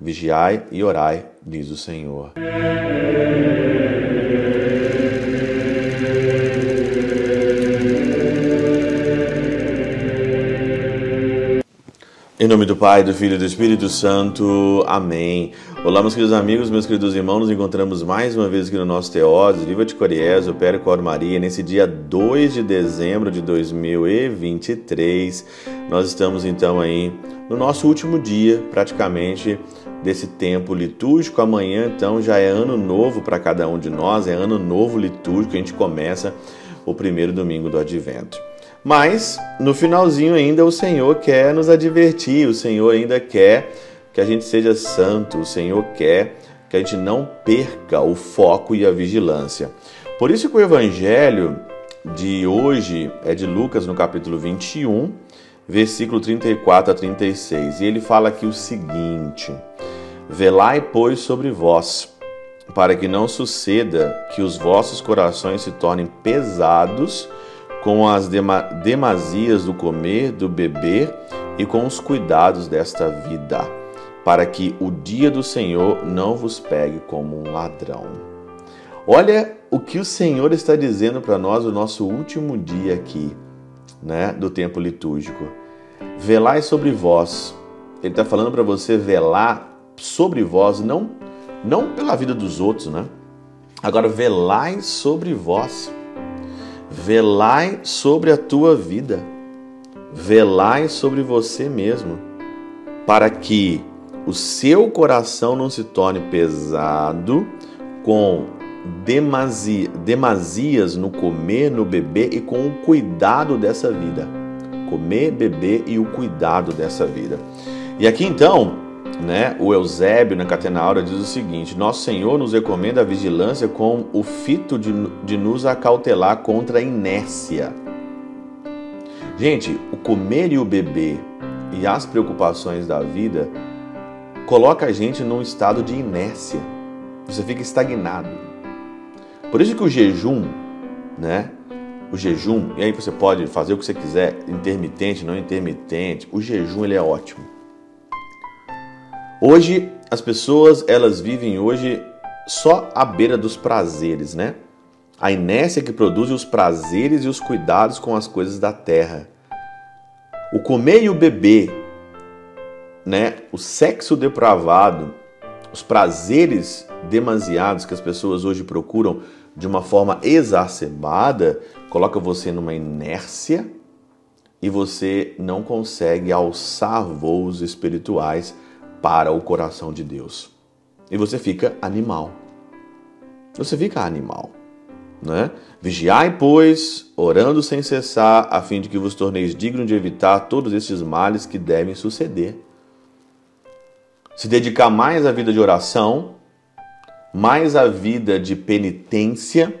Vigiai e orai, diz o Senhor. Em nome do Pai, do Filho e do Espírito Santo. Amém. Olá, meus queridos amigos, meus queridos irmãos. Nos encontramos mais uma vez aqui no nosso Teóse, Viva de Coriés, o Père Cor Maria, nesse dia 2 de dezembro de 2023. Nós estamos então aí no nosso último dia, praticamente, desse tempo litúrgico. Amanhã, então, já é ano novo para cada um de nós, é ano novo litúrgico. A gente começa o primeiro domingo do Advento. Mas no finalzinho ainda o Senhor quer nos advertir, o Senhor ainda quer que a gente seja santo, o Senhor quer que a gente não perca o foco e a vigilância. Por isso que o evangelho de hoje é de Lucas no capítulo 21, versículo 34 a 36. E ele fala aqui o seguinte: Velai, pois, sobre vós, para que não suceda que os vossos corações se tornem pesados com as demasias do comer, do beber e com os cuidados desta vida, para que o dia do Senhor não vos pegue como um ladrão. Olha o que o Senhor está dizendo para nós no nosso último dia aqui, né, do tempo litúrgico. Velai sobre vós. Ele está falando para você velar sobre vós, não, não pela vida dos outros, né? Agora, velai sobre vós. Velai sobre a tua vida, velai sobre você mesmo, para que o seu coração não se torne pesado com demasia, demasias no comer, no beber e com o cuidado dessa vida. Comer, beber e o cuidado dessa vida. E aqui então, né, o Eusébio na Catena Aura diz o seguinte: Nosso Senhor nos recomenda a vigilância com o fito de, de nos acautelar contra a inércia. Gente, o comer e o beber e as preocupações da vida coloca a gente num estado de inércia. Você fica estagnado. Por isso que o jejum, né? O jejum, e aí você pode fazer o que você quiser, intermitente, não intermitente. O jejum ele é ótimo. Hoje as pessoas elas vivem hoje só à beira dos prazeres, né? A inércia que produz os prazeres e os cuidados com as coisas da terra. O comer e o beber, né? O sexo depravado, os prazeres demasiados que as pessoas hoje procuram de uma forma exacerbada, coloca você numa inércia e você não consegue alçar voos espirituais para o coração de Deus. E você fica animal. Você fica animal. Né? Vigiai, pois, orando sem cessar, a fim de que vos torneis dignos de evitar todos estes males que devem suceder. Se dedicar mais à vida de oração, mais à vida de penitência,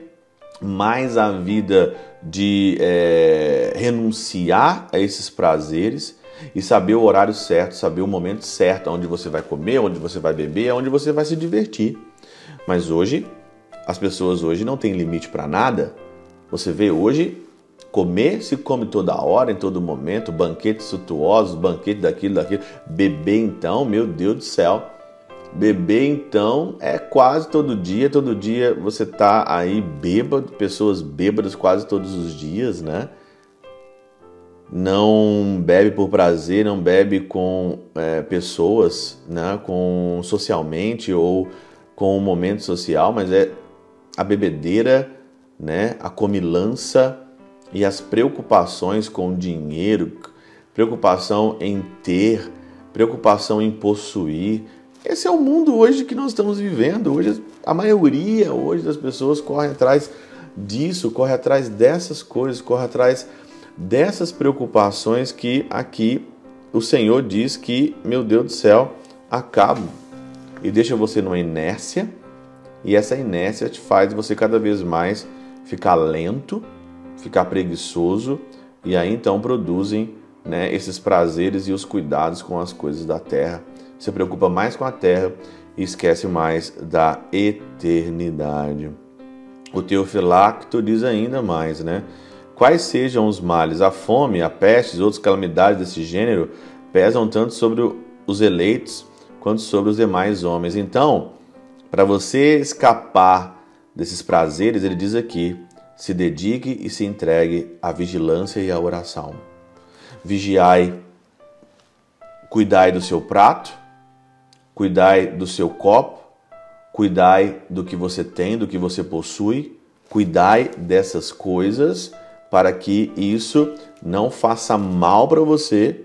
mais à vida de é, renunciar a esses prazeres e saber o horário certo, saber o momento certo, onde você vai comer, onde você vai beber, onde você vai se divertir. Mas hoje, as pessoas hoje não têm limite para nada. Você vê hoje, comer se come toda hora, em todo momento, banquetes suntuosos, banquete daquilo, daquilo. Beber então, meu Deus do céu. Beber então é quase todo dia, todo dia você tá aí bêbado, pessoas bêbadas quase todos os dias, né? Não bebe por prazer, não bebe com é, pessoas, né, com socialmente ou com o momento social, mas é a bebedeira, né, a comilança e as preocupações com dinheiro, preocupação em ter, preocupação em possuir. Esse é o mundo hoje que nós estamos vivendo. Hoje a maioria hoje das pessoas corre atrás disso, corre atrás dessas coisas, corre atrás dessas preocupações que aqui o Senhor diz que, meu Deus do céu, acabam e deixa você numa inércia, e essa inércia te faz você cada vez mais ficar lento, ficar preguiçoso, e aí então produzem né, esses prazeres e os cuidados com as coisas da terra. Se preocupa mais com a terra e esquece mais da eternidade. O Teofilacto diz ainda mais, né? Quais sejam os males, a fome, a peste e outras calamidades desse gênero pesam tanto sobre os eleitos quanto sobre os demais homens. Então, para você escapar desses prazeres, ele diz aqui: se dedique e se entregue à vigilância e à oração. Vigiai, cuidai do seu prato, cuidai do seu copo, cuidai do que você tem, do que você possui, cuidai dessas coisas para que isso não faça mal para você,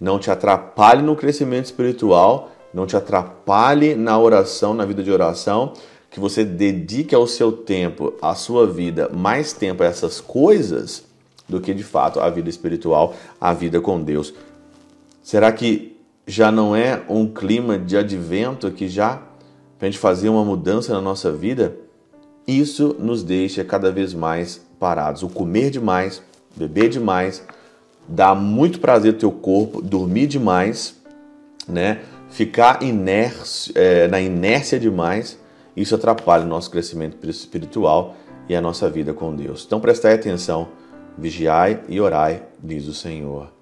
não te atrapalhe no crescimento espiritual, não te atrapalhe na oração, na vida de oração, que você dedique ao seu tempo, à sua vida, mais tempo a essas coisas do que de fato a vida espiritual, a vida com Deus. Será que já não é um clima de advento que já para a gente fazer uma mudança na nossa vida? Isso nos deixa cada vez mais parados. O comer demais, beber demais, dá muito prazer ao teu corpo, dormir demais, né? Ficar inércio, é, na inércia demais, isso atrapalha o nosso crescimento espiritual e a nossa vida com Deus. Então prestai atenção, vigiai e orai, diz o Senhor.